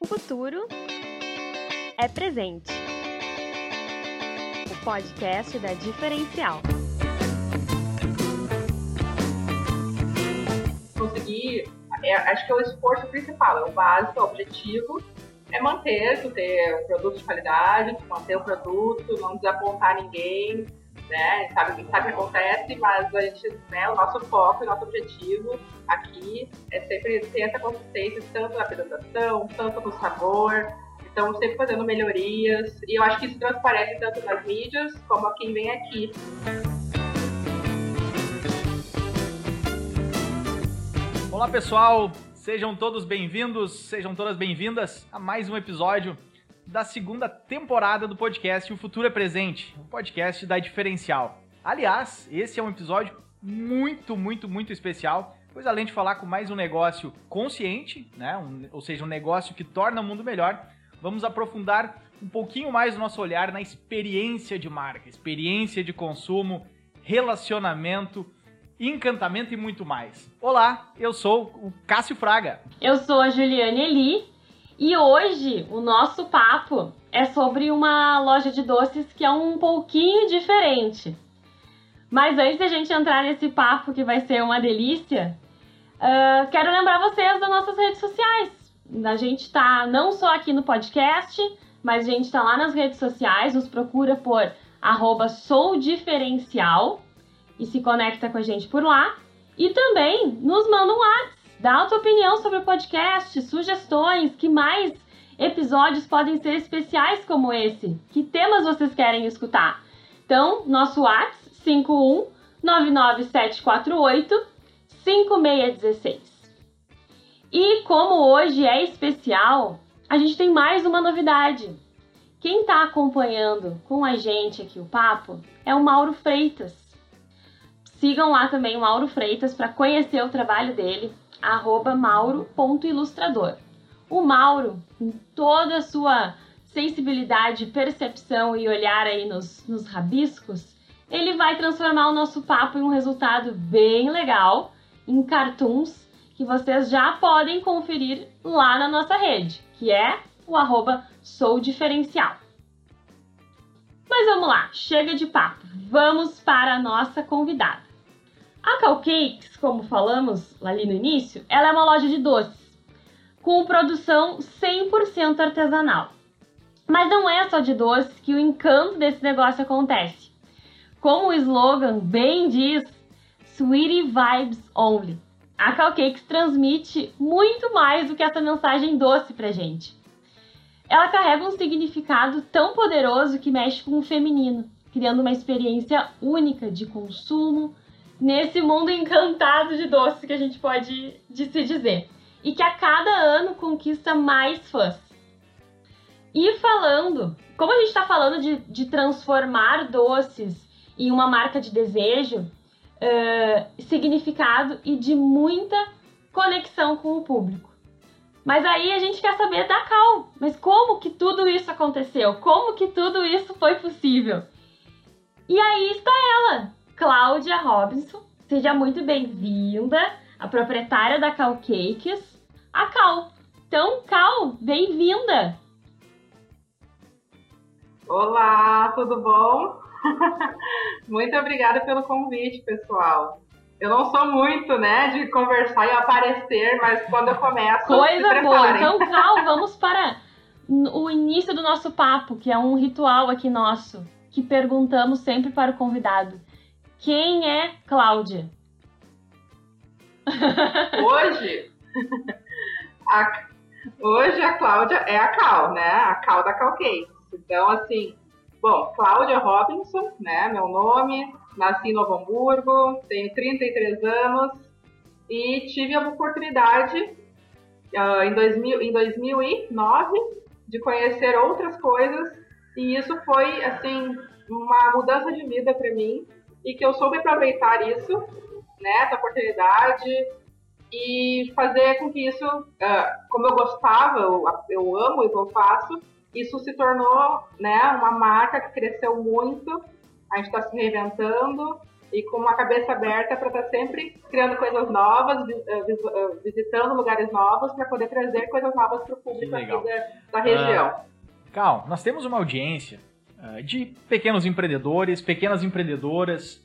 O futuro é presente. O podcast da Diferencial. Conseguir, é, acho que é o esforço principal, é o básico, é o objetivo, é manter, ter um produto de qualidade, manter o produto, não desapontar ninguém, né? Sabe, sabe o que acontece, mas a gente, né, o nosso foco, o nosso objetivo aqui é sempre ter essa consistência, tanto na apresentação, tanto no sabor. Então, sempre fazendo melhorias. E eu acho que isso transparece tanto nas mídias como a quem vem aqui. Olá, pessoal! Sejam todos bem-vindos, sejam todas bem-vindas a mais um episódio da segunda temporada do podcast O Futuro é Presente, um podcast da Diferencial. Aliás, esse é um episódio muito, muito, muito especial, pois além de falar com mais um negócio consciente, né, um, ou seja, um negócio que torna o mundo melhor, vamos aprofundar um pouquinho mais o nosso olhar na experiência de marca, experiência de consumo, relacionamento, encantamento e muito mais. Olá, eu sou o Cássio Fraga. Eu sou a Juliane Eli e hoje o nosso papo é sobre uma loja de doces que é um pouquinho diferente. Mas antes da gente entrar nesse papo que vai ser uma delícia, uh, quero lembrar vocês das nossas redes sociais. A gente está não só aqui no podcast, mas a gente está lá nas redes sociais, nos procura por arroba soudiferencial e se conecta com a gente por lá. E também nos manda um WhatsApp Dá a tua opinião sobre o podcast, sugestões, que mais episódios podem ser especiais como esse? Que temas vocês querem escutar? Então, nosso WhatsApp 51 99748 5616. E como hoje é especial, a gente tem mais uma novidade. Quem está acompanhando com a gente aqui o papo é o Mauro Freitas. Sigam lá também o Mauro Freitas para conhecer o trabalho dele arroba mauro.ilustrador. O Mauro, com toda a sua sensibilidade, percepção e olhar aí nos, nos rabiscos, ele vai transformar o nosso papo em um resultado bem legal, em cartoons, que vocês já podem conferir lá na nossa rede, que é o arroba soudiferencial. Mas vamos lá, chega de papo, vamos para a nossa convidada. A Cakes, como falamos ali no início, ela é uma loja de doces, com produção 100% artesanal. Mas não é só de doces que o encanto desse negócio acontece. Como o slogan bem diz, Sweetie Vibes Only. A Cakes transmite muito mais do que essa mensagem doce pra gente. Ela carrega um significado tão poderoso que mexe com o feminino, criando uma experiência única de consumo, nesse mundo encantado de doces que a gente pode de se dizer. E que a cada ano conquista mais fãs. E falando, como a gente está falando de, de transformar doces em uma marca de desejo, uh, significado e de muita conexão com o público. Mas aí a gente quer saber da Cal. Mas como que tudo isso aconteceu? Como que tudo isso foi possível? E aí está ela, Cláudia Robinson. Seja muito bem-vinda, a proprietária da Cal Cakes, a Cal. Então, Cal, bem-vinda! Olá, tudo bom? muito obrigada pelo convite, pessoal. Eu não sou muito, né, de conversar e aparecer, mas quando eu começo. Coisa boa! Então, Cal, vamos para o início do nosso papo, que é um ritual aqui nosso, que perguntamos sempre para o convidado. Quem é Cláudia? Hoje, a, hoje a Cláudia é a Cal, né? A Cal da Cal Cakes. Então, assim, bom, Cláudia Robinson, né? Meu nome, nasci em Novo Hamburgo, tenho 33 anos e tive a oportunidade uh, em, 2000, em 2009 de conhecer outras coisas e isso foi, assim, uma mudança de vida para mim e que eu soube aproveitar isso, né, essa oportunidade e fazer com que isso, uh, como eu gostava, eu, eu amo o que eu faço, isso se tornou, né, uma marca que cresceu muito, a gente está se reinventando e com uma cabeça aberta para estar tá sempre criando coisas novas, eh, eh, visitando lugares novos para poder trazer coisas novas para o público aqui da, da região. Uh, Cal, nós temos uma audiência de pequenos empreendedores, pequenas empreendedoras,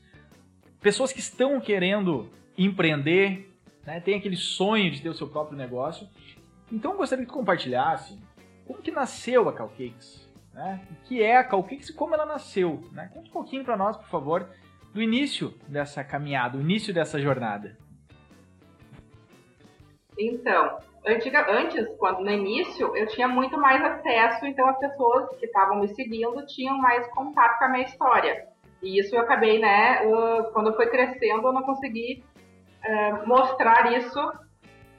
pessoas que estão querendo empreender, né, tem aquele sonho de ter o seu próprio negócio. Então eu gostaria que tu compartilhasse como que nasceu a Calcakes, né? O que é a Calcakes e como ela nasceu, né? Conta um pouquinho para nós, por favor, do início dessa caminhada, o início dessa jornada. Então, antiga, antes, quando no início, eu tinha muito mais acesso, então as pessoas que estavam me seguindo tinham mais contato com a minha história. E isso eu acabei, né, quando eu fui crescendo, eu não consegui uh, mostrar isso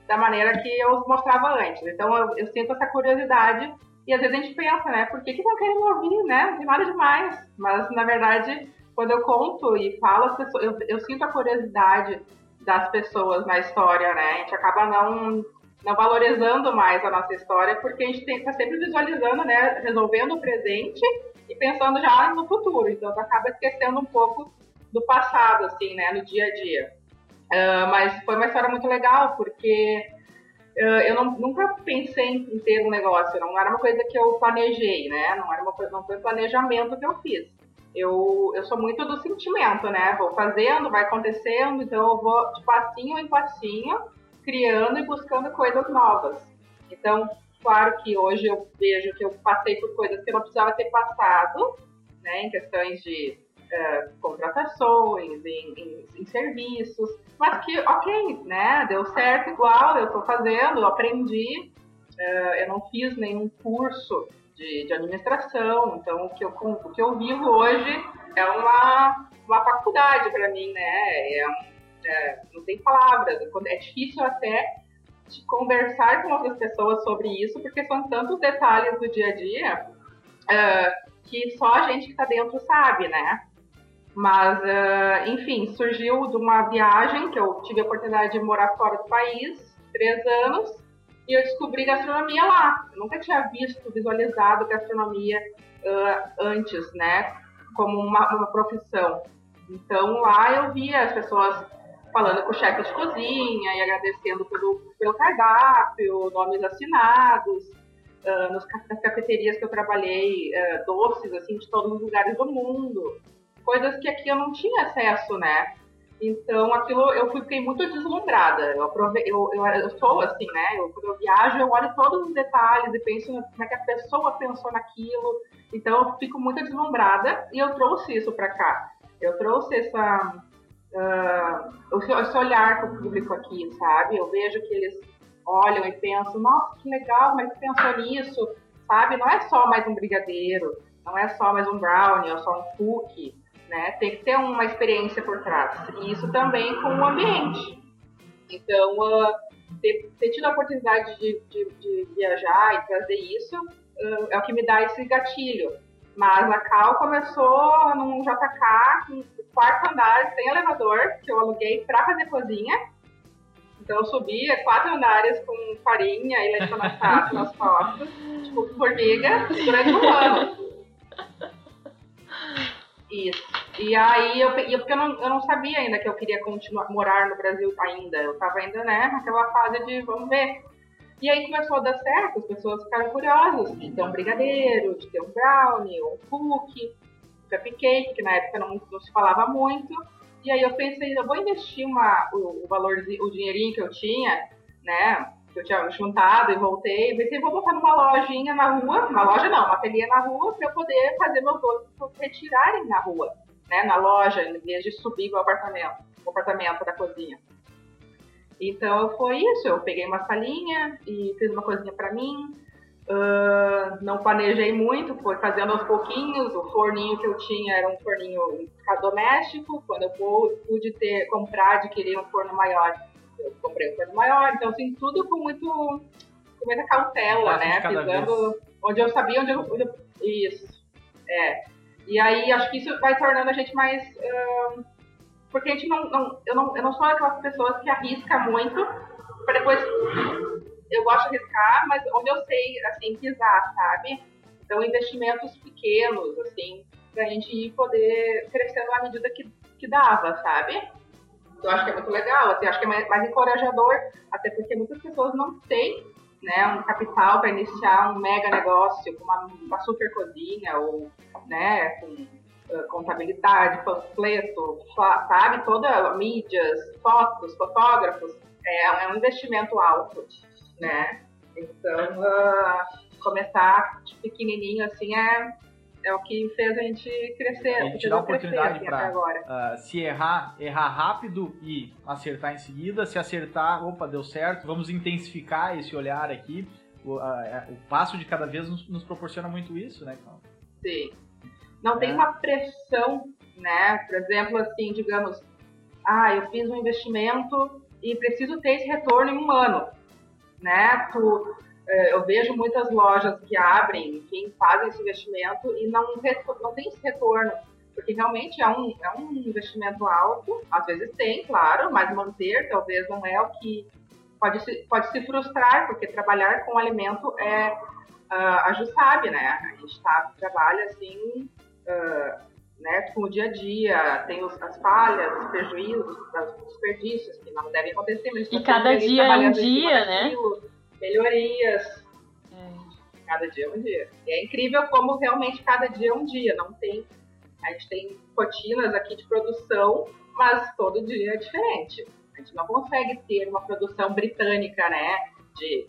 da maneira que eu mostrava antes. Então eu, eu, sinto essa curiosidade e às vezes a gente pensa, né, por que que não querem ouvir, né? Não tem nada demais. Mas na verdade quando eu conto e falo, as pessoas, eu, eu sinto a curiosidade das pessoas na história, né? A gente acaba não, não valorizando mais a nossa história porque a gente está sempre visualizando, né? Resolvendo o presente e pensando já no futuro. Então, tu acaba esquecendo um pouco do passado, assim, né? No dia a dia. Uh, mas foi uma história muito legal porque uh, eu não, nunca pensei em ter um negócio. Não era uma coisa que eu planejei, né? Não era uma não foi planejamento que eu fiz eu, eu sou muito do sentimento, né? Vou fazendo, vai acontecendo, então eu vou de passinho em passinho, criando e buscando coisas novas. Então, claro que hoje eu vejo que eu passei por coisas que eu não precisava ter passado, né? Em questões de uh, contratações, em, em, em, serviços, mas que, ok, né? Deu certo igual, eu estou fazendo, eu aprendi, uh, eu não fiz nenhum curso de, de administração. Então, o que, eu, o que eu vivo hoje é uma, uma faculdade para mim, né? É, é, não tem palavras. É difícil até conversar com outras pessoas sobre isso, porque são tantos detalhes do dia a dia uh, que só a gente que está dentro sabe, né? Mas, uh, enfim, surgiu de uma viagem que eu tive a oportunidade de morar fora do país, três anos, e eu descobri gastronomia lá. Eu nunca tinha visto, visualizado gastronomia uh, antes, né? Como uma, uma profissão. Então lá eu via as pessoas falando com chefes de cozinha e agradecendo pelo, pelo cardápio, nomes assinados. Uh, nos, nas cafeterias que eu trabalhei, uh, doces assim de todos os lugares do mundo. Coisas que aqui eu não tinha acesso, né? Então, aquilo eu fiquei muito deslumbrada. Eu, eu, eu, eu sou assim, né? Eu, quando eu viajo, eu olho todos os detalhes e penso como é que a pessoa pensou naquilo. Então, eu fico muito deslumbrada e eu trouxe isso para cá. Eu trouxe essa, uh, esse olhar para o público aqui, sabe? Eu vejo que eles olham e pensam, nossa, que legal, mas pensou nisso, sabe? Não é só mais um brigadeiro, não é só mais um brownie, ou só um cookie né? Tem que ter uma experiência por trás. E isso também com o ambiente. Então, uh, ter, ter, tido a oportunidade de, de, de, viajar e trazer isso uh, é o que me dá esse gatilho. Mas a Cal começou num JK, no quarto andar, sem elevador, que eu aluguei para fazer cozinha. Então eu subia quatro andares com farinha e leite condensado nas costas, tipo formiga, durante um ano. Isso. E aí, eu, eu, porque eu não, eu não sabia ainda que eu queria continuar, morar no Brasil ainda. Eu tava ainda, né, naquela fase de vamos ver. E aí começou a dar certo, as pessoas ficaram curiosas de ter um brigadeiro, de ter um brownie, um cookie, um cupcake, que na época não, não se falava muito. E aí eu pensei, eu vou investir uma, o, o valor, o dinheirinho que eu tinha, né, que eu tinha juntado e voltei, pensei, vou botar numa lojinha na rua, uma loja não, uma ateliê na rua, para eu poder fazer meus doces retirarem na rua, né, na loja, em vez de subir o apartamento, o apartamento da cozinha. Então foi isso, eu peguei uma salinha e fiz uma coisinha para mim, Uh, não planejei muito, foi fazendo aos pouquinhos. O forninho que eu tinha era um forninho doméstico. Quando eu pude ter, comprar, adquirir um forno maior, eu comprei um forno maior, então assim, tudo com muito com muita cautela, né? Pisando onde eu sabia onde eu, onde eu, Isso. É. E aí acho que isso vai tornando a gente mais. Uh, porque a gente não, não, eu não. Eu não sou aquelas pessoas que arrisca muito para depois. Eu gosto de arriscar, mas onde eu sei, assim, pisar, sabe? Então, investimentos pequenos, assim, pra gente ir poder crescendo à medida que, que dava, sabe? Eu acho que é muito legal, assim, acho que é mais, mais encorajador, até porque muitas pessoas não têm né, um capital para iniciar um mega negócio, uma, uma super cozinha, ou né, com contabilidade, panfleto, sabe, toda mídias, fotos, fotógrafos, é, é um investimento alto, né? Então, uh, começar de pequenininho assim é, é o que fez a gente crescer. A gente dá oportunidade assim, para uh, se errar, errar rápido e acertar em seguida. Se acertar, opa, deu certo, vamos intensificar esse olhar aqui. O, uh, o passo de cada vez nos, nos, proporciona muito isso, né? Sim. Não é. tem uma pressão, né? Por exemplo, assim, digamos, ah, eu fiz um investimento e preciso ter esse retorno em um ano, né? Tu, é, eu vejo muitas lojas que abrem, enfim, fazem esse investimento e não, não tem esse retorno, porque realmente é um, é um investimento alto, às vezes tem, claro, mas manter talvez não é o que pode se, pode se frustrar, porque trabalhar com alimento é, uh, a Ju sabe, né? A gente tá, trabalha assim, uh, né, com o dia a dia, tem os, as falhas, os prejuízos, os desperdícios que não devem acontecer. Mas e cada dia é um dia, né? melhorias. É. Cada dia é um dia. E é incrível como realmente cada dia é um dia. Não tem. A gente tem rotinas aqui de produção, mas todo dia é diferente. A gente não consegue ter uma produção britânica, né? De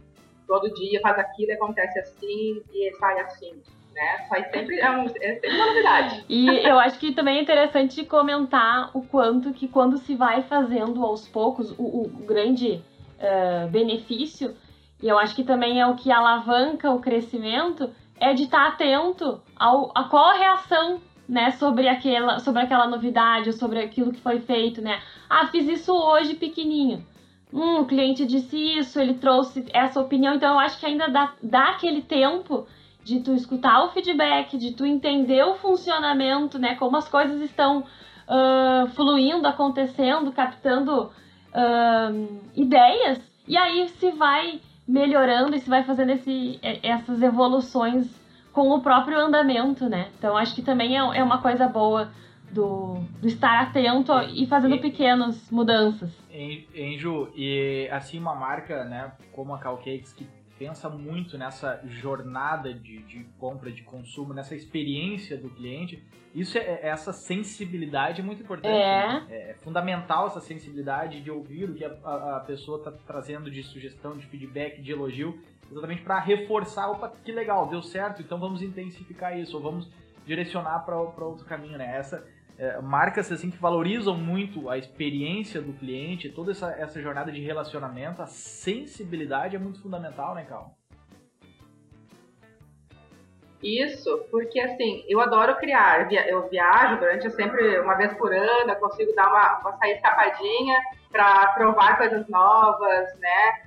todo dia faz aquilo, acontece assim e sai assim. Né? Faz sempre, é, um, é sempre uma novidade. E eu acho que também é interessante comentar o quanto que quando se vai fazendo aos poucos, o, o grande uh, benefício e eu acho que também é o que alavanca o crescimento, é de estar atento ao, a qual a reação né, sobre aquela, sobre aquela novidade, ou sobre aquilo que foi feito, né? Ah, fiz isso hoje pequenininho. Hum, o cliente disse isso, ele trouxe essa opinião, então eu acho que ainda dá, dá aquele tempo de tu escutar o feedback, de tu entender o funcionamento, né? Como as coisas estão uh, fluindo, acontecendo, captando uh, ideias, e aí se vai melhorando e se vai fazendo esse, essas evoluções com o próprio andamento, né? Então acho que também é, é uma coisa boa do, do estar atento e fazendo e, pequenas mudanças. Enjo, e assim uma marca, né, como a Calcakes, que pensa muito nessa jornada de, de, compra, de consumo, nessa experiência do cliente. Isso é, é essa sensibilidade é muito importante. É. Né? é. fundamental essa sensibilidade de ouvir o que a, a, a pessoa está trazendo de sugestão, de feedback, de elogio, exatamente para reforçar, opa, que legal, deu certo, então vamos intensificar isso, ou vamos direcionar para outro caminho, né? Essa é, marcas assim que valorizam muito a experiência do cliente, toda essa, essa jornada de relacionamento, a sensibilidade é muito fundamental, né, Cal? Isso, porque assim, eu adoro criar. Eu viajo durante sempre uma vez por ano, eu consigo dar uma, uma sair escapadinha para provar coisas novas, né?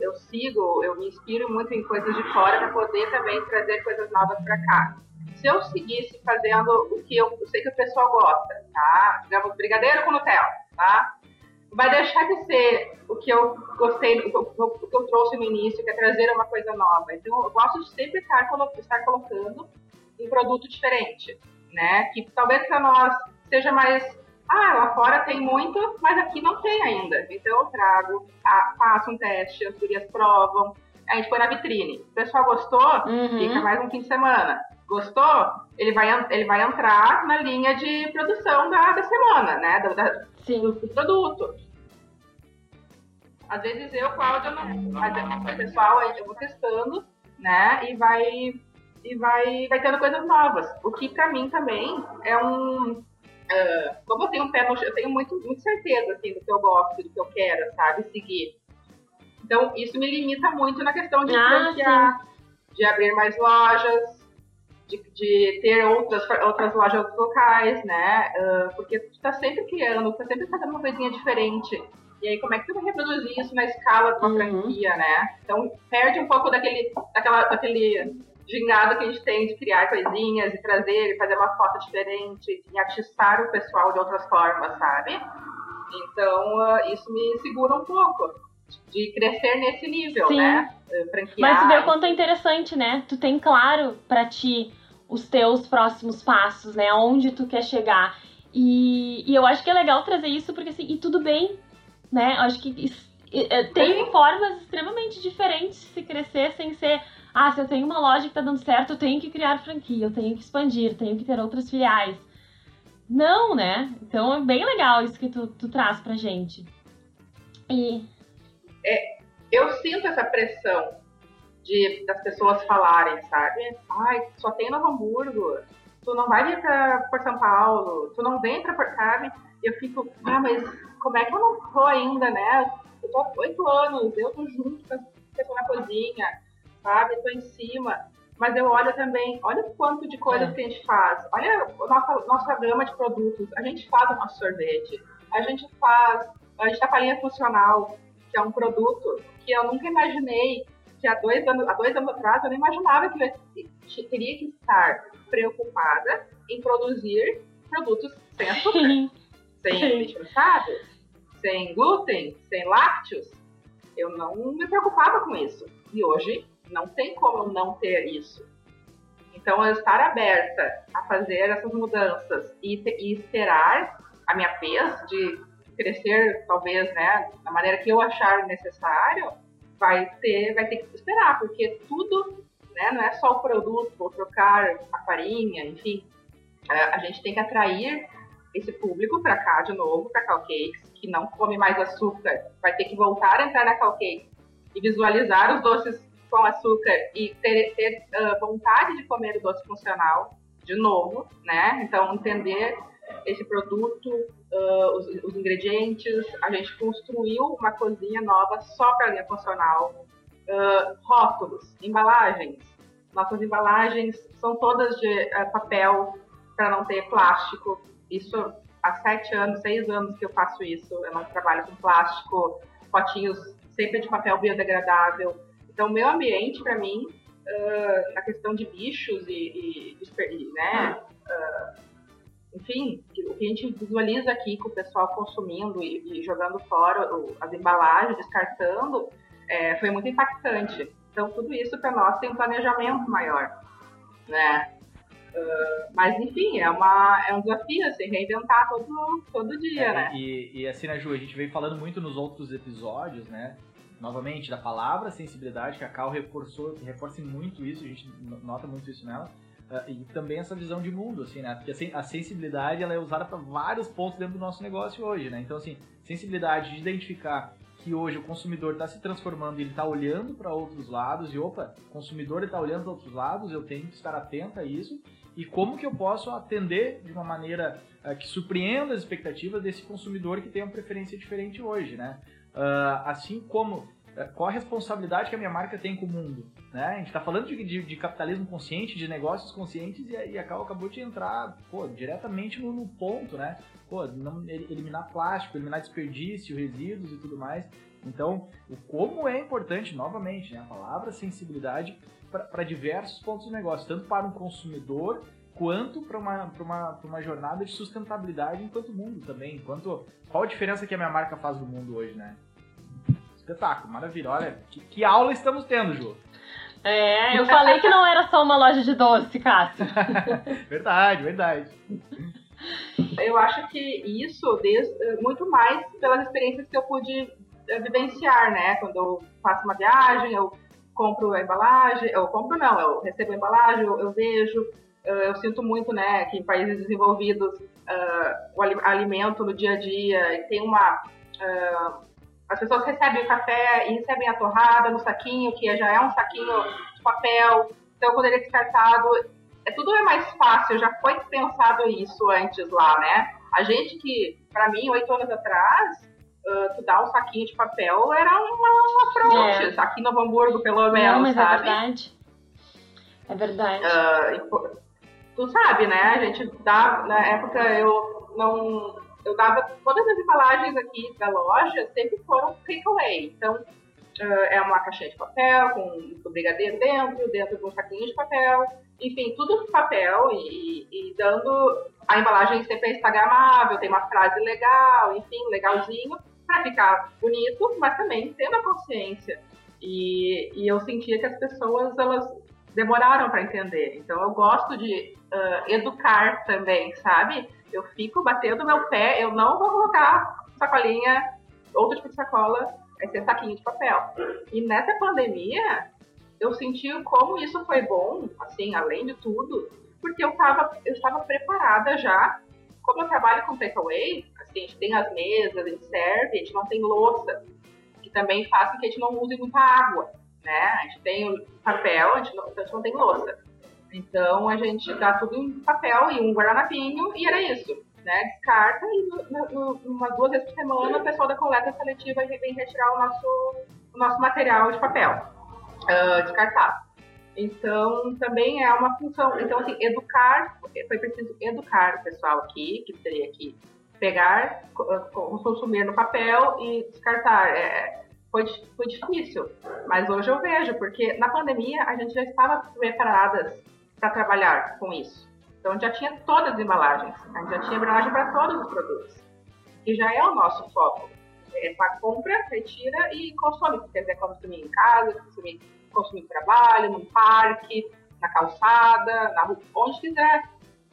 Eu sigo, eu me inspiro muito em coisas de fora para poder também trazer coisas novas para cá se eu seguisse fazendo o que eu, eu sei que o pessoal gosta, tá? Digamos, brigadeiro com Nutella, tá? Vai deixar de ser o que eu gostei, o que eu, o que eu trouxe no início, que é trazer uma coisa nova. Então, eu gosto de sempre estar, estar colocando um produto diferente, né? Que talvez para nós seja mais ah, lá fora tem muito, mas aqui não tem ainda. Então eu trago, faço um teste, as gurias provam, a gente põe na vitrine. O pessoal gostou, uhum. fica mais um fim de semana. Gostou? Ele vai, ele vai entrar na linha de produção da, da semana, né? Do, da, do, do produto. Às vezes eu, Cláudia, não. Mas o pessoal eu vou testando, né? E vai. E vai, vai tendo coisas novas. O que pra mim também é um. Uh, como eu tenho um pé no eu tenho muito, muito certeza assim, do que eu gosto, do que eu quero, sabe? Seguir. Então, isso me limita muito na questão de ah, de abrir mais lojas, de, de, ter outras, outras lojas locais, né? Uh, porque tu tá sempre criando, tu tá sempre fazendo uma coisinha diferente. E aí, como é que tu vai reproduzir isso na escala de uma uhum. franquia, né? Então, perde um pouco daquele, daquela, daquele gingado que a gente tem de criar coisinhas e trazer, e fazer uma foto diferente, e atiçar o pessoal de outras formas, sabe? Então, uh, isso me segura um pouco de crescer nesse nível, Sim. né? Franquear. Mas tu vê o quanto é interessante, né? Tu tem claro para ti os teus próximos passos, né? Onde tu quer chegar. E, e eu acho que é legal trazer isso porque assim, e tudo bem, né? Eu acho que isso, é, tem formas extremamente diferentes de se crescer sem ser ah, se eu tenho uma loja que tá dando certo, eu tenho que criar franquia, eu tenho que expandir, tenho que ter outras filiais. Não, né? Então é bem legal isso que tu, tu traz pra gente. E... É, eu sinto essa pressão de, das pessoas falarem, sabe? Ai, só tem Novo Hamburgo, tu não vai vir pra, por São Paulo, tu não vem pra, sabe? E eu fico, ah, mas como é que eu não tô ainda, né? Eu tô há oito anos, eu tô junto com as pessoas na cozinha, sabe? Tô em cima. Mas eu olho também, olha o quanto de coisas é. que a gente faz. Olha a nossa, nossa gama de produtos. A gente faz o nosso sorvete. A gente faz, a gente tá com a linha funcional, que é um produto que eu nunca imaginei que há dois anos, há dois anos atrás eu não imaginava que eu teria que estar preocupada em produzir produtos sem açúcar, sem leite condensado, sem glúten, sem lácteos. Eu não me preocupava com isso. E hoje não tem como não ter isso. Então, eu estar aberta a fazer essas mudanças e, e esperar a minha vez de crescer, talvez, né, da maneira que eu achar necessário, vai ter, vai ter que esperar, porque tudo, né, não é só o produto, ou trocar a farinha, enfim, é, a gente tem que atrair esse público para cá de novo, para Cakes, que não come mais açúcar, vai ter que voltar a entrar na Cakes e visualizar os doces com açúcar e ter, ter uh, vontade de comer o doce funcional de novo, né? Então, entender esse produto, uh, os, os, ingredientes, a gente construiu uma cozinha nova só para a linha funcional, uh, rótulos, embalagens. Nossas embalagens são todas de papel para não ter plástico. Isso há sete anos, seis anos que eu faço isso. Eu não trabalho com plástico, potinhos sempre de papel biodegradável então, meio ambiente, para mim, uh, na questão de bichos e, e, e né, uh, enfim, o que a gente visualiza aqui com o pessoal consumindo e, e jogando fora as embalagens, descartando, é, foi muito impactante. Então, tudo isso para nós tem um planejamento maior, né? Uh, mas enfim, é, uma, é um desafio, assim, reinventar todo, todo dia, é, né? E, e assim, né, Ju, a gente veio falando muito nos outros episódios, né? novamente, da palavra sensibilidade, que a Cal reforçou, reforça muito isso, a gente nota muito isso nela. Uh, e também essa visão de mundo, assim, né? Porque a sensibilidade ela é usada para vários pontos dentro do nosso negócio hoje, né? Então, assim, sensibilidade de identificar que hoje o consumidor está se transformando ele está olhando para outros lados e opa, o consumidor está olhando para outros lados, eu tenho que estar atento a isso e como que eu posso atender de uma maneira uh, que surpreenda as expectativas desse consumidor que tem uma preferência diferente hoje, né? Uh, assim como qual a responsabilidade que a minha marca tem com o mundo. Né? A gente está falando de, de, de, capitalismo consciente, de negócios conscientes, e e a Cal acabou de entrar pô, diretamente no, no, ponto, né? Pô, não, eliminar plástico, eliminar desperdício, resíduos e tudo mais. Então, o como é importante, novamente, né? a palavra sensibilidade para diversos pontos do negócio, tanto para um consumidor quanto para uma, uma, uma jornada de sustentabilidade enquanto mundo também. Enquanto, qual a diferença que a minha marca faz no mundo hoje, né? Espetáculo, maravilha. Olha, que, que aula estamos tendo, Ju. É, eu falei que não era só uma loja de doce, Cássio. verdade, verdade. Eu acho que isso, desde, muito mais pelas experiências que eu pude eh, vivenciar, né? Quando eu faço uma viagem, eu compro a embalagem, eu compro não, eu recebo a embalagem, eu, eu vejo, eu sinto muito, né, que em países desenvolvidos uh, o alimento no dia a dia tem uma uh, as pessoas recebem o café e recebem a torrada no saquinho, que já é um saquinho de papel. Então, quando ele é descartado, é, tudo é mais fácil, já foi pensado isso antes lá, né? A gente que, para mim, oito anos atrás, uh, tu dá um saquinho de papel era uma, uma fronte, é. aqui no Hamburgo, pelo menos, Não, mas é sabe? É verdade. É verdade. Uh, tu sabe, né? A gente dá, na época eu não. Eu dava. Todas as embalagens aqui da loja sempre foram takeaway. Então, uh, é uma caixinha de papel com brigadeiro dentro, dentro de um saquinho de papel. Enfim, tudo papel e, e, dando. A embalagem sempre é instagramável, tem uma frase legal, enfim, legalzinho, para ficar bonito, mas também tendo a consciência. E, e eu sentia que as pessoas, elas demoraram para entender. Então eu gosto de uh, educar também, sabe? Eu fico batendo meu pé, eu não vou colocar sacolinha, outro tipo de sacola, vai ser saquinho de papel. E nessa pandemia, eu senti como isso foi bom, assim, além de tudo, porque eu estava eu estava preparada já. Como eu trabalho com takeaway, assim, a gente tem as mesas, a gente serve, a gente não tem louça, que também faz com que a gente não use muita água, né? A gente tem papel, a gente não, então a gente não tem louça. Então a gente dá tudo em papel e um guardanapinho e era isso, né? Descarta e no, no, umas duas vezes por semana o pessoal da coleta seletiva vem retirar o nosso, o nosso material de papel uh, descartado. Então, também é uma função. Então, assim, educar, foi preciso educar o pessoal aqui, que teria que pegar, consumir no papel e descartar. É, foi, foi difícil, mas hoje eu vejo, porque na pandemia a gente já estava preparadas para trabalhar com isso. Então, já tinha todas as embalagens, a gente já tinha embalagem para todos os produtos, que já é o nosso foco. É para compra, retira e consome. Quer dizer, consumir em casa, consumir consumir no trabalho, no parque, na calçada, na rua, onde quiser.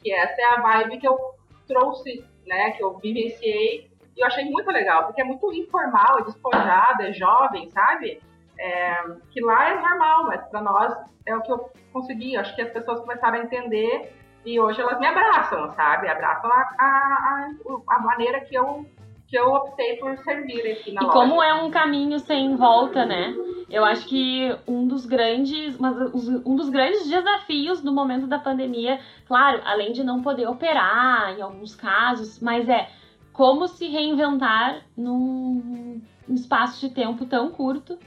Que essa é a vibe que eu trouxe, né, que eu vivenciei e eu achei muito legal, porque é muito informal, é despojado, é jovem, sabe? É, que lá é normal, mas para nós é o que eu consegui. Acho que as pessoas começaram a entender e hoje elas me abraçam, sabe? Abraçam a, a, a, a maneira que eu que eu optei por servir aqui na e loja. como é um caminho sem volta, né? Eu acho que um dos grandes, um dos grandes desafios no momento da pandemia, claro, além de não poder operar em alguns casos, mas é como se reinventar num espaço de tempo tão curto,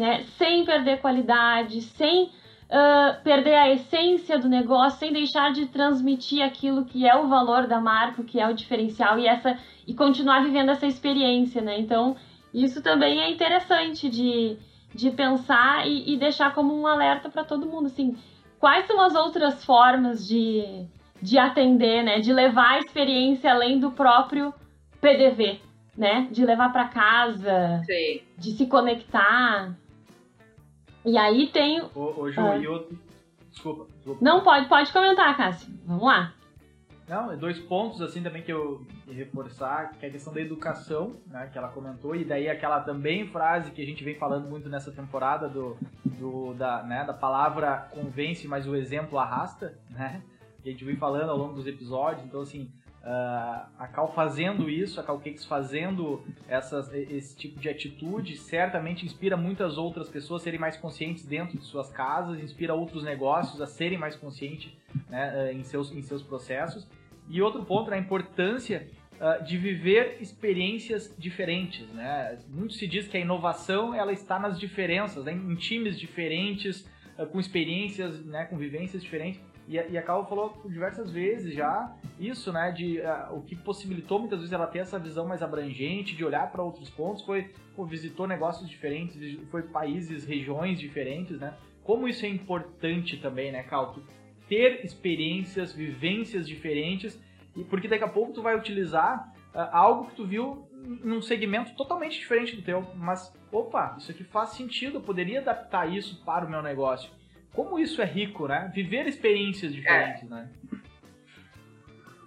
né? Sem perder qualidade, sem uh, perder a essência do negócio, sem deixar de transmitir aquilo que é o valor da marca, que é o diferencial e essa e continuar vivendo essa experiência, né? Então isso também é interessante de, de pensar e, e deixar como um alerta para todo mundo, assim, quais são as outras formas de, de atender, né? De levar a experiência além do próprio PDV, né? De levar para casa, Sim. de se conectar. E aí tem. Ô, ô Ju, ah. e outro. Desculpa, desculpa. Não, pode, pode comentar, Cássio. Vamos lá. Não, dois pontos assim também que eu reforçar, que é a questão da educação, né, que ela comentou, e daí aquela também frase que a gente vem falando muito nessa temporada do, do da, né, da palavra convence, mas o exemplo arrasta, né? Que a gente vem falando ao longo dos episódios, então assim, Uh, a Cal fazendo isso, a Cal Cakes fazendo essas, esse tipo de atitude, certamente inspira muitas outras pessoas a serem mais conscientes dentro de suas casas, inspira outros negócios a serem mais conscientes né, uh, em, seus, em seus processos. E outro ponto é a importância uh, de viver experiências diferentes. Né? Muito se diz que a inovação ela está nas diferenças, né? em times diferentes, com experiências, né, com vivências diferentes. E a, e a Carol falou diversas vezes já isso, né? De uh, o que possibilitou muitas vezes ela ter essa visão mais abrangente, de olhar para outros pontos, foi pô, visitou negócios diferentes, foi países, regiões diferentes, né? Como isso é importante também, né? Tu ter experiências, vivências diferentes, e porque daqui a pouco tu vai utilizar uh, algo que tu viu num segmento totalmente diferente do teu, mas opa, isso aqui faz sentido, eu poderia adaptar isso para o meu negócio como isso é rico, né? Viver experiências diferentes, é. né?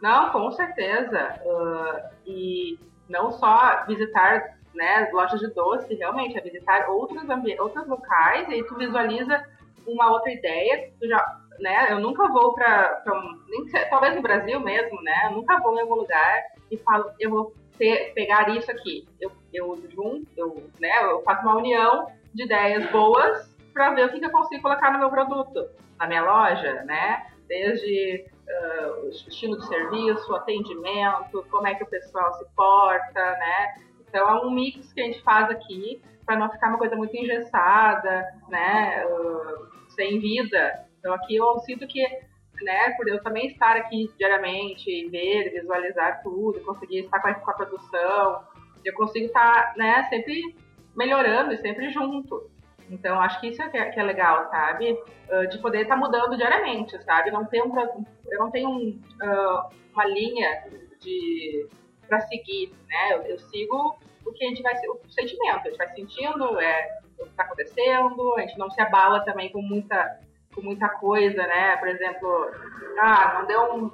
Não, com certeza. Uh, e não só visitar né, lojas de doce, realmente, é visitar outros, outros locais e tu visualiza uma outra ideia. Tu já, né, eu nunca vou para talvez no Brasil mesmo, né? Eu nunca vou em algum lugar e falo, eu vou ter, pegar isso aqui. Eu, eu junto, eu, né, eu faço uma união de ideias boas para ver o que, que eu consigo colocar no meu produto, na minha loja, né? Desde uh, o estilo de serviço, atendimento, como é que o pessoal se porta, né? Então é um mix que a gente faz aqui para não ficar uma coisa muito engessada, né? Uh, sem vida. Então aqui eu sinto que, né? Por eu também estar aqui diariamente, ver, visualizar tudo, conseguir estar com a, com a produção, eu consigo estar, né? Sempre melhorando e sempre junto. Então, acho que isso é que é, que é legal, sabe? Uh, de poder estar tá mudando diariamente, sabe? Não ter um, eu não tenho um, uh, uma linha de para seguir, né? Eu, eu, sigo o que a gente vai, o sentimento, a gente vai sentindo, é o que está acontecendo, a gente não se abala também com muita, com muita coisa, né? Por exemplo, ah, não deu um,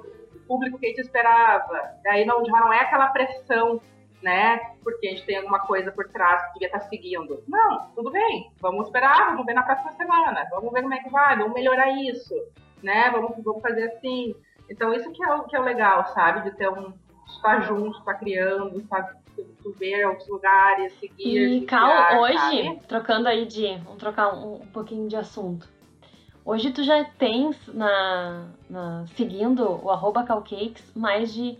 público que a gente esperava. Daí não, já não é aquela pressão, né? Porque a gente tem alguma coisa por trás que devia estar seguindo. Não, tudo bem. Vamos esperar, vamos ver na próxima semana. Vamos ver como é que vai, vamos melhorar isso, né? Vamos, vamos fazer assim. Então isso que é o que é o legal, sabe? De ter um estar junto, estar criando, estar tu ver outros lugares, seguir. E Cal, hoje, sabe? trocando aí de. Vamos trocar um, um pouquinho de assunto. Hoje tu já tens na, na seguindo o arroba Calcakes mais de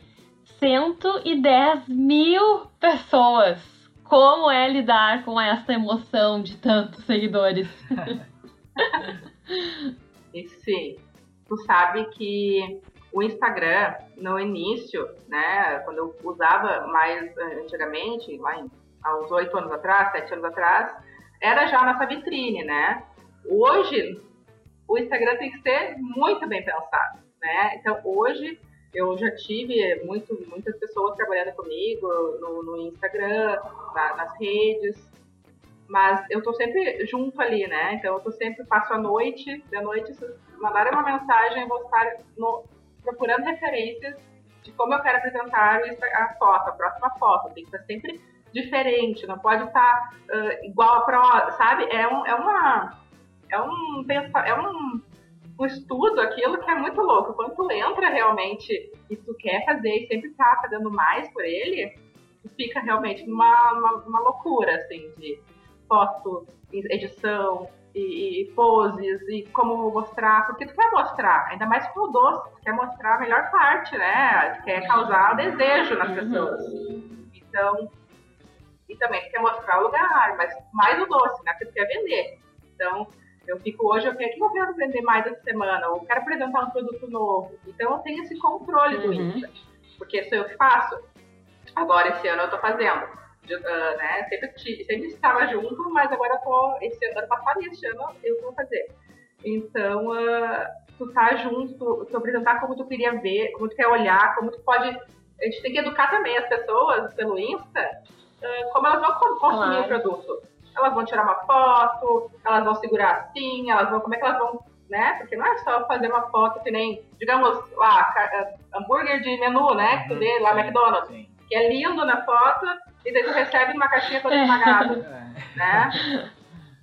110 mil pessoas. Como é lidar com essa emoção de tantos seguidores? e sim, tu sabe que o Instagram, no início, né, quando eu usava mais eh, antigamente, lá em, há uns oito anos atrás, sete anos atrás, era já a nossa vitrine, né? Hoje, o Instagram tem que ser muito bem pensado, né? Então, hoje, eu já tive muito, muitas pessoas trabalhando comigo no, no Instagram, na, nas redes, mas eu tô sempre junto ali, né? Então, eu tô sempre, passo a noite, da noite, se uma mensagem, eu vou estar no, procurando referências de como eu quero apresentar a foto, a próxima foto. Tem que estar sempre diferente, não pode estar uh, igual a pro, sabe? É, um, é uma. É um, é um, um estudo aquilo que é muito louco. Quando tu entra realmente e tu quer fazer e sempre tá fazendo mais por ele, tu fica realmente numa uma, uma loucura, assim, de foto, edição, e, e, poses e como mostrar, porque tu quer mostrar, ainda mais com o doce, tu quer mostrar a melhor parte, né? Tu quer causar desejo nas pessoas. Então, e também tu quer mostrar o lugar, mas mais o doce, né? Porque tu quer vender. Então, eu fico hoje, eu quero que eu quero vender mais essa semana, ou quero apresentar um produto novo. Então eu tenho esse controle do uhum. Insta. Porque se eu faço, agora esse ano eu tô fazendo uh, né? Sempre, sempre estava junto, mas agora eu tô, esse ano, passado e este ano eu vou fazer. Então, uh, tu tá junto, tu, tu, apresentar como tu queria ver, como tu quer olhar, como tu pode. A gente tem que educar também as pessoas pelo Insta, uh, como elas vão consumir claro. o produto. Elas vão tirar uma foto, elas vão segurar assim, elas vão. Como é que elas vão né? Porque não é só fazer uma foto que nem, digamos, lá, hambúrguer de menu, né? Que tu vê lá, McDonald's. Sim. Que é lindo na foto, e daí tu recebe numa caixinha toda pagada, é. né?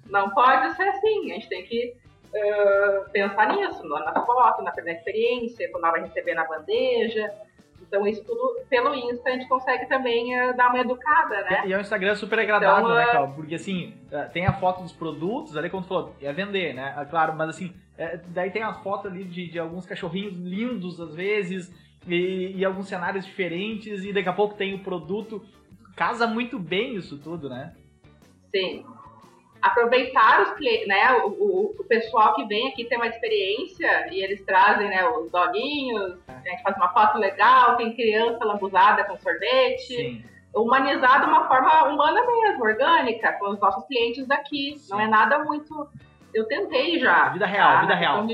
Não pode ser assim, a gente tem que uh, pensar nisso, na foto, na, na experiência, quando ela vai receber na bandeja. Então, isso tudo pelo Insta a gente consegue também uh, dar uma educada, né? E é um Instagram super agradável, então, né, Cal? Porque assim, tem a foto dos produtos, ali como tu falou, é vender, né? É claro, mas assim, é, daí tem as fotos ali de, de alguns cachorrinhos lindos às vezes, e, e, alguns cenários diferentes, e daqui a pouco tem o produto casa muito bem isso tudo, né? Sim. Aproveitar os né? O, o, o, pessoal que vem aqui tem uma experiência e eles trazem, né, os doguinhos, a gente faz uma foto legal, tem criança lambuzada com sorvete. Sim. Humanizar de uma forma humana mesmo, orgânica, com os nossos clientes daqui. Sim. Não é nada muito. Eu tentei já. Vida real, tá? vida real.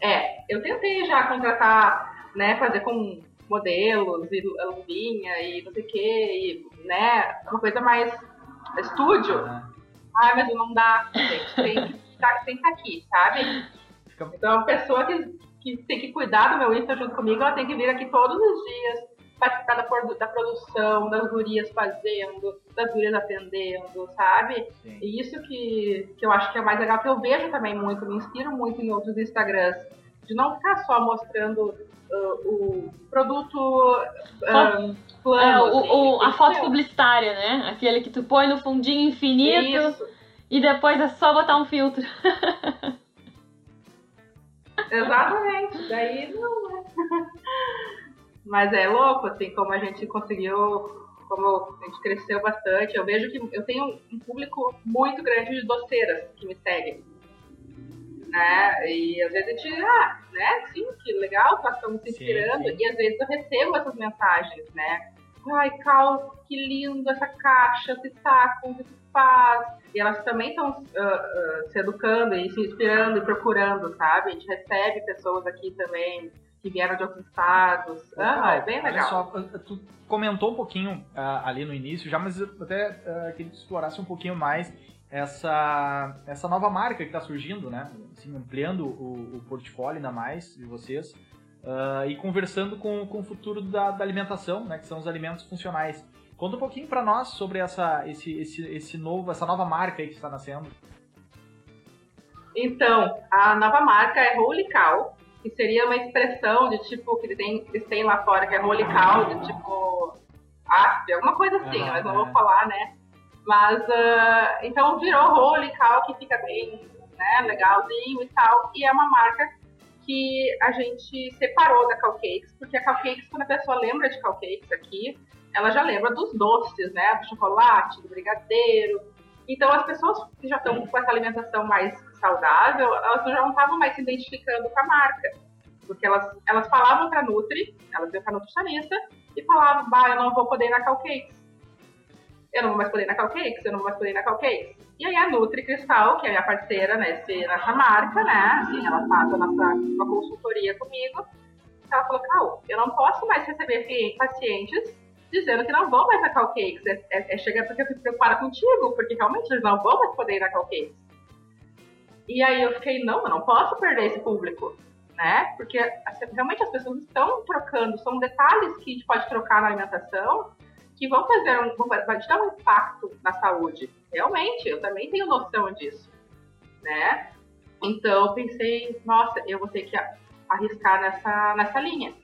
É, eu tentei já contratar, né, fazer com modelos e luvinha e não sei o que, e, né? Uma coisa mais estúdio. Ah, mas não dá, gente. Tem que estar, tem que estar aqui, sabe? Então, a pessoa que, que tem que cuidar do meu Insta junto comigo, ela tem que vir aqui todos os dias, participar da, da produção, das gurias fazendo, das gurias atendendo, sabe? Sim. E isso que, que eu acho que é mais legal, que eu vejo também muito, me inspiro muito em outros Instagrams, de não ficar só mostrando uh, o produto uh, plano. É, o, assim, o, a foto publicitária, né? Aquele que tu põe no fundinho infinito Isso. e depois é só botar um filtro. Exatamente. Daí não, né? Mas é louco, assim, como a gente conseguiu, como a gente cresceu bastante. Eu vejo que eu tenho um público muito grande de doceiras que me seguem né? E às vezes a gente, ah, né, sim, que legal, nós estamos se inspirando. Sim, sim. E às vezes eu recebo essas mensagens, né? Ai, Cal, que lindo essa caixa, esse saco, que faz? E elas também estão uh, uh, se educando e se inspirando e procurando, sabe? A gente recebe pessoas aqui também que vieram de outros estados. Ah, é bem legal. Só, tu comentou um pouquinho uh, ali no início já, mas eu até uh, queria que tu explorasse um pouquinho mais essa, essa nova marca que está surgindo, né? Assim, ampliando o, o, portfólio ainda mais de vocês. Uh, e conversando com, com o futuro da, da, alimentação, né, que são os alimentos funcionais. Conta um pouquinho para nós sobre essa, esse, esse, esse novo, essa nova marca aí que está nascendo. Então, a nova marca é Holy Cow, que seria uma expressão de tipo que eles têm, eles têm lá fora, que é Holy Cow, de tipo ASP, alguma coisa assim, mas não vou falar, né? Mas, uh, então virou Holy Cow, que fica bem né, legalzinho e tal, e é uma marca que a gente separou da Cakes, porque a Cakes, quando a pessoa lembra de Cakes aqui, ela já lembra dos doces, né, do chocolate, do brigadeiro, então as pessoas que já estão com essa alimentação mais saudável, elas já não estavam mais se identificando com a marca. Porque elas, elas falavam para Nutri, elas iam para nutricionista, e falavam, bah, eu não vou poder ir na Cakes. Eu não vou mais poder ir na Cakes, eu não vou mais poder ir na Cakes. E aí a Nutri Cristal, que é minha parceira nesse, nessa marca, né, assim, ela faz a nossa uma consultoria comigo, ela falou, Cal, eu não posso mais receber pacientes dizendo que não vão mais na Cakes. É, é, é porque eu fico preocupada contigo, porque realmente eles não vão mais poder ir na Cakes. E aí eu fiquei, não, eu não posso perder esse público, né? Porque assim, realmente as pessoas estão trocando, são detalhes que a gente pode trocar na alimentação que vão fazer um, vai te dar um impacto na saúde. Realmente, eu também tenho noção disso, né? Então pensei, nossa, eu vou ter que arriscar nessa, nessa linha.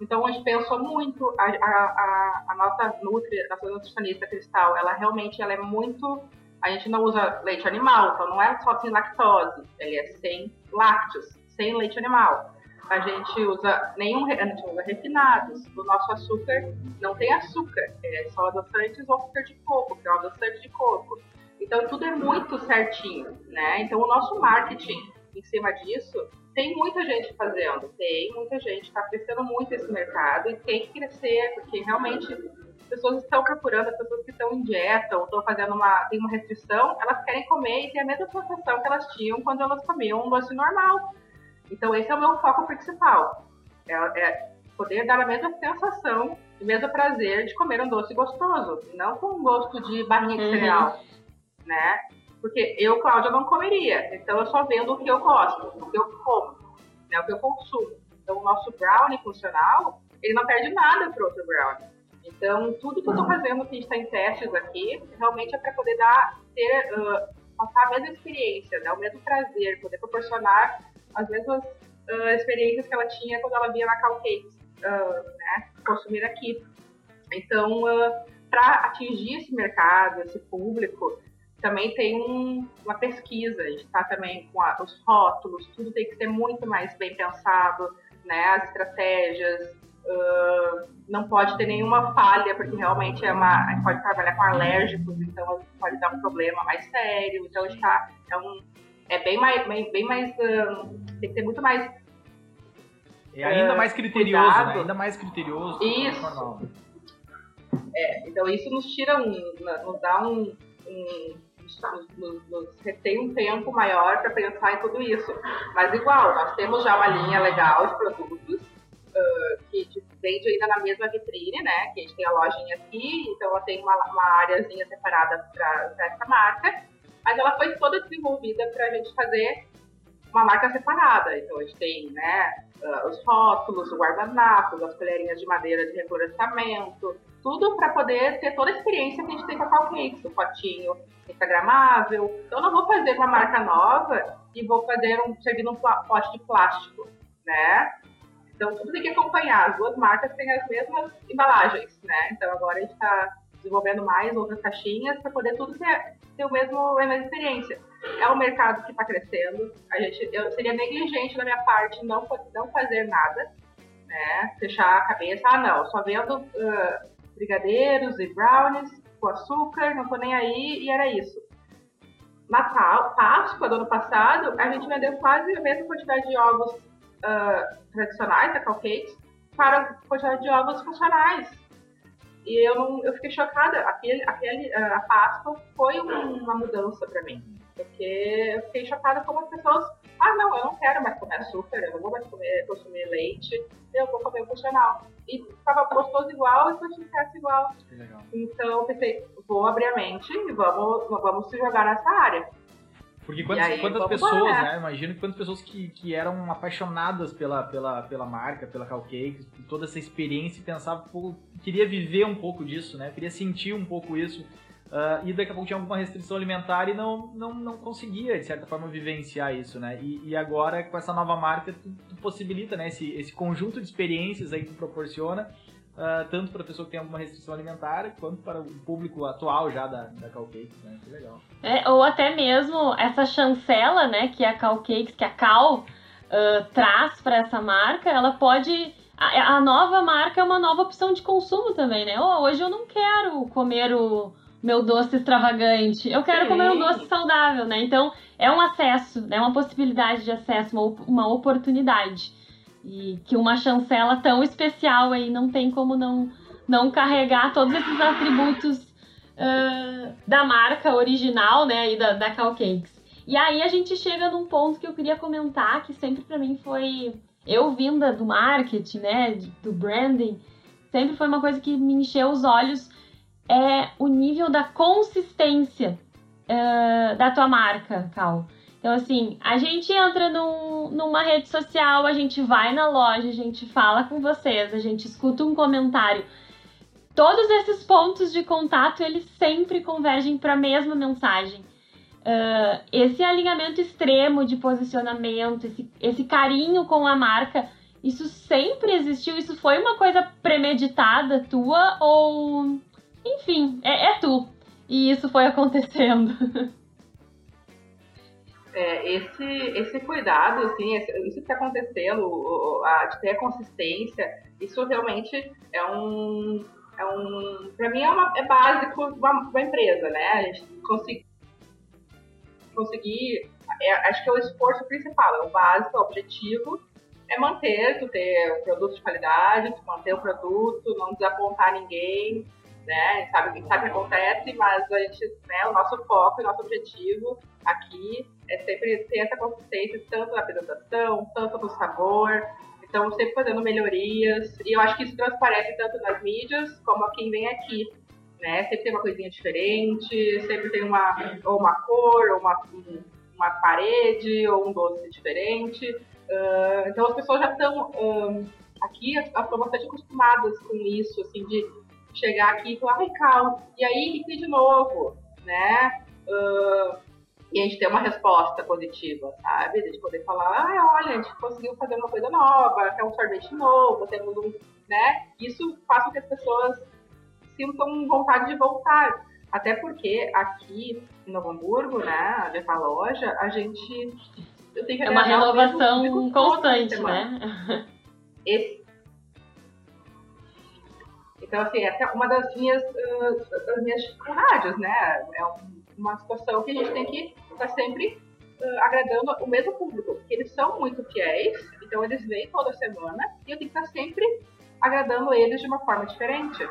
Então, a gente pensou muito, a, a, a nossa nutri, a nossa nutricionista Cristal, ela realmente ela é muito. A gente não usa leite animal, então não é só sem lactose, ele é sem lácteos, sem leite animal. A gente usa nenhum, a gente usa refinados. O nosso açúcar não tem açúcar, é só adoçantes ou açúcar de coco, que é o adoçante de coco. Então tudo é muito certinho, né? Então o nosso marketing em cima disso tem muita gente fazendo, tem muita gente, está crescendo muito esse mercado e tem que crescer, porque realmente as pessoas estão procurando, as pessoas que estão em dieta ou estão fazendo uma, tem uma restrição, elas querem comer e ter a mesma sensação que elas tinham quando elas comiam um doce normal. Então esse é o meu foco principal, é, é poder dar a mesma sensação, o mesmo prazer de comer um doce gostoso, não com um gosto de barrinha de uhum. cereal, né? Porque eu, Cláudia, não comeria. Então eu só vendo o que eu gosto, o que eu como, né, o que eu consumo. Então o nosso brownie funcional, ele não perde nada para outro brownie. Então tudo que eu estou fazendo, que a gente está em testes aqui, realmente é para poder dar, ter, uh, passar a mesma experiência, né, o mesmo prazer, poder proporcionar as mesmas uh, experiências que ela tinha quando ela via na Calcakes, uh, né, consumir aqui. Então, para atingir esse mercado, esse público, também tem um, uma pesquisa, a gente está também com a, os rótulos, tudo tem que ser muito mais bem pensado, né? As estratégias, uh, não pode ter nenhuma falha, porque realmente é uma, pode trabalhar com alérgicos, então pode dar um problema mais sério, então está, é, um, é bem mais, bem, bem mais, uh, tem que ter muito mais é ainda mais criterioso, né? ainda mais criterioso. Isso. É, então isso nos tira um, nos dá um, um nos, nos retém um tempo maior para pensar em tudo isso. Mas igual, nós temos já uma linha legal de produtos uh, que vende ainda na mesma vitrine, né? Que a gente tem a lojinha aqui, então ela tem uma, uma áreazinha separada para essa marca, mas ela foi toda desenvolvida para a gente fazer uma marca separada. Então a gente tem, né, uh, os rótulos, o guardanapo, as colherinhas de madeira de reflorestamento, tudo para poder ter toda a experiência que a gente tem com a Calcakes, o potinho instagramável. Então eu não vou fazer uma marca nova e vou fazer um servir num pote de plástico, né? Então tudo tem que acompanhar. As duas marcas têm as mesmas embalagens, né? Então agora a gente está desenvolvendo mais outras caixinhas para poder tudo ter, ter o mesmo, a mesma experiência. É um mercado que está crescendo. A gente, eu seria negligente da minha parte não, não fazer nada, né? Fechar a cabeça. Ah, não, só vendo uh, brigadeiros e brownies com açúcar, não tô nem aí, e era isso. Natal, Páscoa do ano passado, a gente vendeu quase a mesma quantidade de ovos uh, tradicionais, da Cakes, para a quantidade de ovos funcionais. E eu, não, eu fiquei chocada. Aquele, aquele, a Páscoa foi uma mudança para mim. Porque eu fiquei chocada como as pessoas. Ah, não, eu não quero mais comer açúcar, eu não vou mais comer, consumir leite, eu vou comer funcional. E ficava gostoso igual e foi sucesso igual. Então eu pensei, vou abrir a mente e vamos, vamos se jogar nessa área. Porque quantas, aí, quantas pessoas, lá, né? Imagino que quantas pessoas que, que eram apaixonadas pela, pela, pela marca, pela Cupcakes, por toda essa experiência e pensavam, pô, queria viver um pouco disso, né? Queria sentir um pouco isso. ah, e daqui a pouco tinha alguma restrição alimentar e não, não, não conseguia, de certa forma, vivenciar isso, né? E, e agora, com essa nova marca, tu, tu possibilita, né? Esse, esse conjunto de experiências aí que tu proporciona, ah, tanto para a pessoa que tem alguma restrição alimentar, quanto para o público atual já da, da Cupcakes, né? Que legal. É, ou até mesmo essa chancela, né, que a Cal Cakes, que a Cal ah, traz para essa marca, ela pode. A, a nova marca é uma nova opção de consumo também, né? Oh, hoje eu não quero comer o meu doce extravagante, eu quero Sim. comer um doce saudável, né? Então é um acesso, é uma possibilidade de acesso, uma, uma oportunidade. E que uma chancela tão especial aí não tem como não, não carregar todos esses atributos ah, da marca original, né, e da, da Cal Cakes. E aí a gente chega num ponto que eu queria comentar, que sempre pra mim foi... Eu vinda do marketing, né, do branding, sempre foi uma coisa que me encheu os olhos, é o nível da consistência ah, da tua marca, Cal. Então, assim, a gente entra num- numa rede social, a gente vai na loja, a gente fala com vocês, a gente escuta um comentário. Todos esses pontos de contato, eles sempre convergem para a mesma mensagem. Ah, esse alinhamento extremo de posicionamento, esse, esse carinho com a marca, isso sempre existiu? Isso foi uma coisa premeditada tua ou... Enfim, é, é tu. E isso foi acontecendo. É, esse, esse cuidado, assim, esse- isso que está acontecendo, o- o- a, de ter consistência, isso realmente é um. É um para mim é, uma, é básico uma, uma empresa, né? A gente conseguir. conseguir é, acho que é o esforço principal, é o básico, é o objetivo, é manter, tu ter um produto de qualidade, tu manter o produto, não desapontar ninguém, né? Sabe, sabe o que acontece, mas a gente, né, o nosso foco o nosso objetivo aqui é sempre ter essa consistência, tanto na apresentação, tanto no sabor. Então, sempre fazendo melhorias. E eu acho que isso transparece tanto nas mídias como a quem vem aqui. Né? Sempre tem uma coisinha diferente, sempre tem uma, ou uma cor, ou uma, um- uma parede, ou um doce diferente. Ah, então, as pessoas já estão aqui, elas estão bastante acostumadas com isso, assim, de chegar aqui e falar, ai, Cal, e aí, tem de novo, né? Ah, e a gente ter uma resposta positiva, sabe? A gente poder falar, ah, olha, a gente conseguiu fazer uma coisa nova, quer um sorvete novo, temos um, né? Isso faz com que as pessoas sintam vontade de voltar. Até porque aqui em Novo Hamburgo, né, onde é a loja, a gente eu tenho que É uma renovação constante, né? Esse- Então, assim, essa é uma das minhas, ah, das minhas dificuldades, né? É um- uma situação que a gente tem que estar sempre ah, agradando o mesmo público, porque eles são muito fiéis, então eles vêm toda semana e eu tenho que estar sempre agradando eles de uma forma diferente.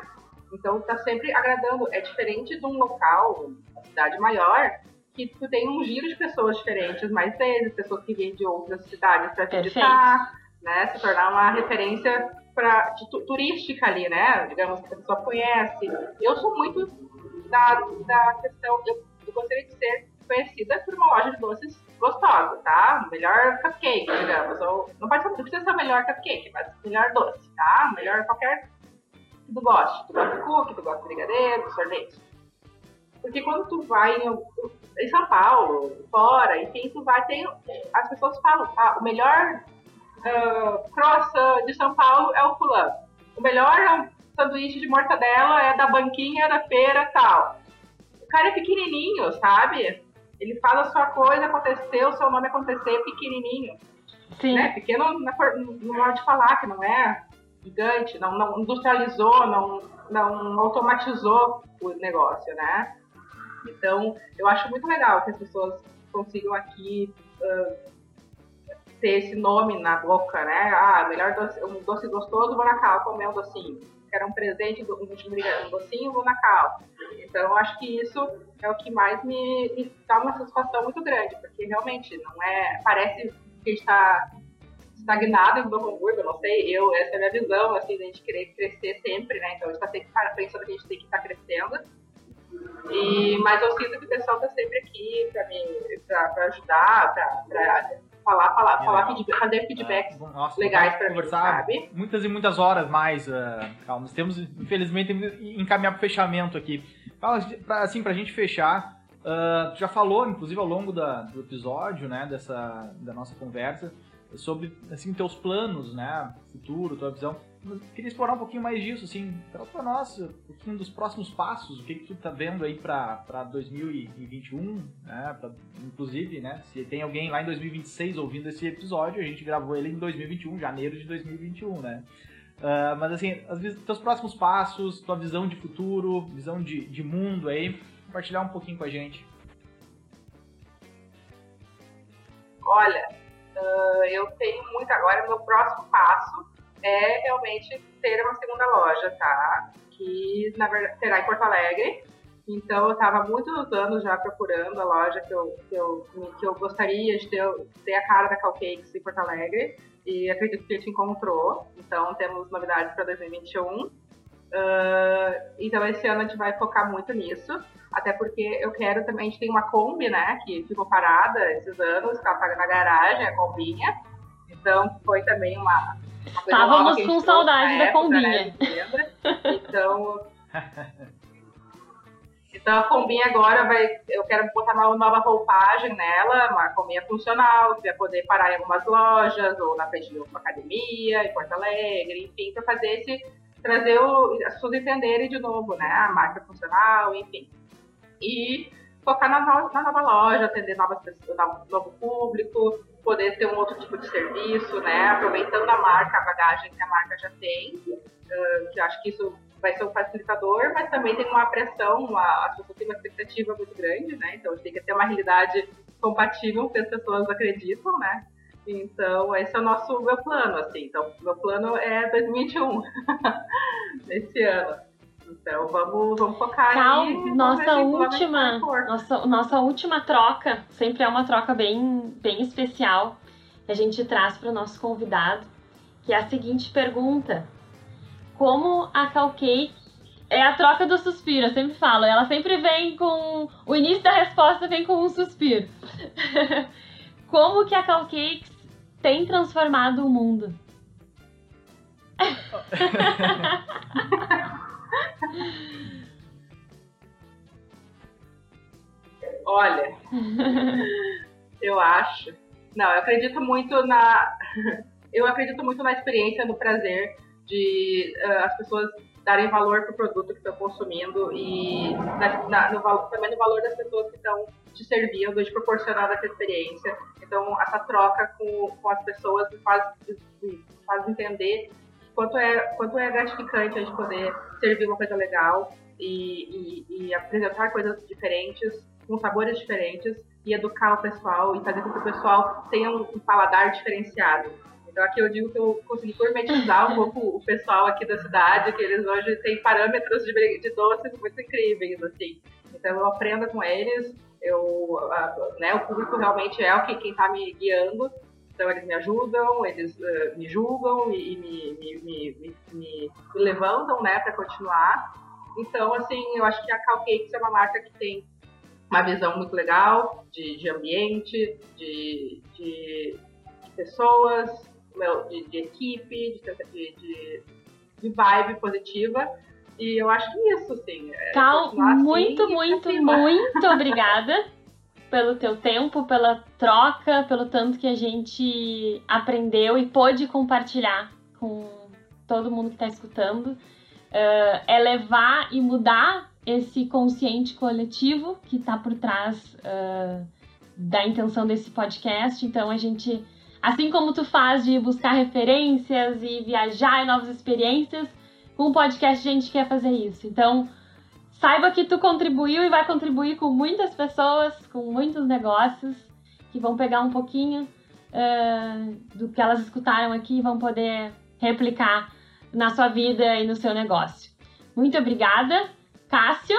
Então, tá sempre agradando. É diferente de um local, uma cidade maior, que tu tem um giro de pessoas diferentes mais vezes, pessoas que vêm de outras cidades para visitar, né? Se tornar uma referência tu- turística ali, né? Digamos que a pessoa conhece. Eu sou muito da, da questão, eu, eu gostaria de ser conhecida por uma loja de doces gostosa, tá? Melhor cupcake, digamos. Ou, não, pode não precisa ser o melhor cupcake, mas melhor doce, tá? Melhor qualquer que tu goste. Tu gosta de cookie, tu gosta de brigadeiro, de sorvete. Porque quando tu vai em, em São Paulo, fora, enfim, tu vai, tem. As pessoas falam, ah, o melhor uh, croissant de São Paulo é o fulano. O melhor sanduíche de mortadela é da banquinha da feira tal. O cara é pequenininho, sabe? Ele faz a sua coisa acontecer, o seu nome acontecer pequenininho. Sim. Né? Pequeno na for- no modo de falar, que não é gigante, não, não industrializou, não, não automatizou o negócio, né? Então, eu acho muito legal que as pessoas consigam aqui ah, ter esse nome na boca, né? Ah, melhor doce, um doce gostoso, vou na cal comer um docinho. Quero um presente, um, um docinho, vou na cal. Então, eu acho que isso é o que mais me, me dá uma satisfação muito grande, porque realmente não é. Parece que a gente está estagnado em Novo Hamburgo, eu não sei, eu, essa é a minha visão, assim, da gente querer crescer sempre, né? Então, a gente está sempre pensando que a gente tem que estar crescendo. E, mas eu sinto que o pessoal está sempre aqui para me pra, ajudar, para falar, falar, é falar feedback, fazer feedbacks é, Nossa, legais para mim, sabe? Muitas e muitas horas mais, uh, calma. Nós temos, infelizmente, encaminhar para fechamento aqui. Assim, para a gente fechar, uh, já falou, inclusive, ao longo da, do episódio, né, dessa, da nossa conversa, sobre, assim, teus planos, né, futuro, tua visão queria explorar um pouquinho mais disso, assim, fala pra nós um pouquinho dos próximos passos, o que, que tu tá vendo aí pra, pra 2021, né, pra, inclusive, né, se tem alguém lá em 2026 ouvindo esse episódio, a gente gravou ele em 2021, janeiro de 2021, né. Uh, mas assim, as, teus próximos passos, tua visão de futuro, visão de, de mundo aí, compartilhar um pouquinho com a gente. Olha, uh, eu tenho muito agora, meu próximo passo é realmente ter uma segunda loja, tá? Que na verdade será em Porto Alegre. Então eu estava muitos anos já procurando a loja que eu, que eu, que eu gostaria de ter, ter a cara da Calcakes em Porto Alegre. E acredito que a gente encontrou. Então temos novidades para 2021. Uh, então esse ano a gente vai focar muito nisso. Até porque eu quero também, a gente tem uma Kombi, né? Que ficou parada esses anos, que ela tá na garagem, a Combinha. Então foi também uma, Estávamos com saudade da combinha. Né? Então. Então a combinha agora vai. Eu quero botar uma nova roupagem nela, uma combinha funcional, que vai poder parar em algumas lojas, ou na frente de uma academia, em Porto Alegre, enfim, para fazer esse. trazer o, as pessoas entenderem de novo, né? A marca funcional, enfim. E focar na, na nova loja, atender novas pessoas, novo público, poder ter um outro tipo de serviço, né? Aproveitando a marca, a bagagem que a marca já tem, que acho que isso vai ser um facilitador, mas também tem uma pressão, uma, as pessoas têm uma expectativa muito grande, né? Então tem que ter uma realidade compatível que as pessoas acreditam, né? Então, esse é o nosso meu plano, assim. Então, meu plano é 2021, esse ano. Então vamos, vamos focar Cal, aí. Nossa última, nossa, nossa última troca sempre é uma troca bem, bem especial que a gente traz para o nosso convidado, que é a seguinte pergunta: Como a Calcake é a troca do suspiro, eu sempre falo, ela sempre vem com. O início da resposta vem com um suspiro. Como que a Calcakes tem transformado o mundo? Olha, eu acho. Não, eu acredito muito na. Eu acredito muito na experiência, no prazer de uh, as pessoas darem valor para o produto que estão consumindo e na, na, no, também no valor das pessoas que estão te servindo, de proporcionar essa experiência. Então, essa troca com, com as pessoas faz, faz entender quanto é, quanto é gratificante a gente poder servir uma coisa legal e, e, e apresentar coisas diferentes, com sabores diferentes, e educar o pessoal e fazer com que o pessoal tenha um, paladar diferenciado. Então aqui eu digo que eu consegui gourmetizar um pouco o pessoal aqui da cidade, que eles hoje têm parâmetros de, de doces muito incríveis, assim. Então eu aprendo com eles, eu, né, o público realmente é o que quem está me guiando então eles me ajudam, eles uh, me julgam e, e me, me, me, me, levantam, né, para continuar. Então, assim, eu acho que a Calcakes é uma marca que tem uma visão muito legal de, de ambiente, de, de, de pessoas, de, de equipe, de, de, vibe positiva. E eu acho que isso, sim. É Cal, muito, assim, muito, muito obrigada pelo teu tempo, pela troca, pelo tanto que a gente aprendeu e pôde compartilhar com todo mundo que está escutando. Uh, é levar e mudar esse consciente coletivo que está por trás uh, da intenção desse podcast. Então a gente, assim como tu faz de buscar referências e viajar em novas experiências, com o podcast a gente quer fazer isso. Então saiba que tu contribuiu e vai contribuir com muitas pessoas, com muitos negócios que vão pegar um pouquinho uh, do que elas escutaram aqui e vão poder replicar na sua vida e no seu negócio. Muito obrigada, Cássio.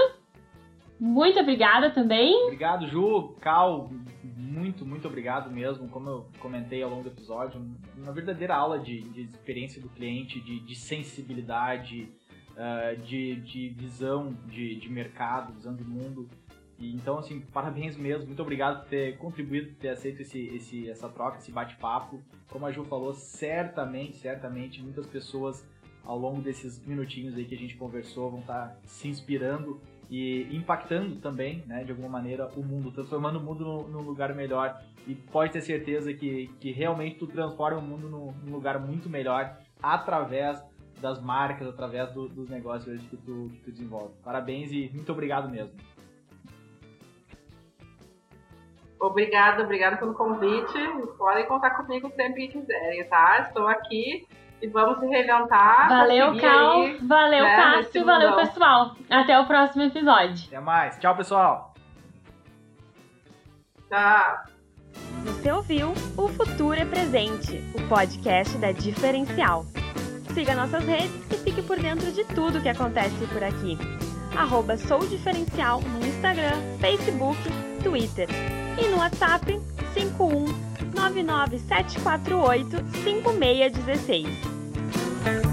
Muito obrigada também. Obrigado, Ju, Cal. Muito, muito obrigado mesmo. Como eu comentei ao longo do episódio, uma verdadeira aula de, de experiência do cliente, de, de sensibilidade uh, de, de visão de, de mercado, visão de mundo. E, então, assim, parabéns mesmo. Muito obrigado por ter contribuído, por ter aceito esse, esse, essa troca, esse bate-papo. Como a Ju falou, certamente, certamente, muitas pessoas ao longo desses minutinhos aí que a gente conversou vão estar tá se inspirando e impactando também, né, de alguma maneira, o mundo, transformando o mundo num, lugar melhor. E pode ter certeza que, que realmente tu transforma o mundo num, num lugar muito melhor através das marcas, através do, dos negócios que tu, que tu desenvolve. Parabéns e muito obrigado mesmo. Obrigada, obrigada pelo convite. Podem contar comigo sempre que quiserem, tá? Estou aqui e vamos se reinventar. Valeu, Cal. Aí, valeu, né, Cássio. Valeu, pessoal. Até o próximo episódio. Até mais. Tchau, pessoal. Tchau. Você ouviu O Futuro é Presente, o podcast da Diferencial. Siga nossas redes e fique por dentro de tudo que acontece por aqui. Arroba Sou Diferencial no Instagram, Facebook, Twitter e no WhatsApp 51 99748 5616.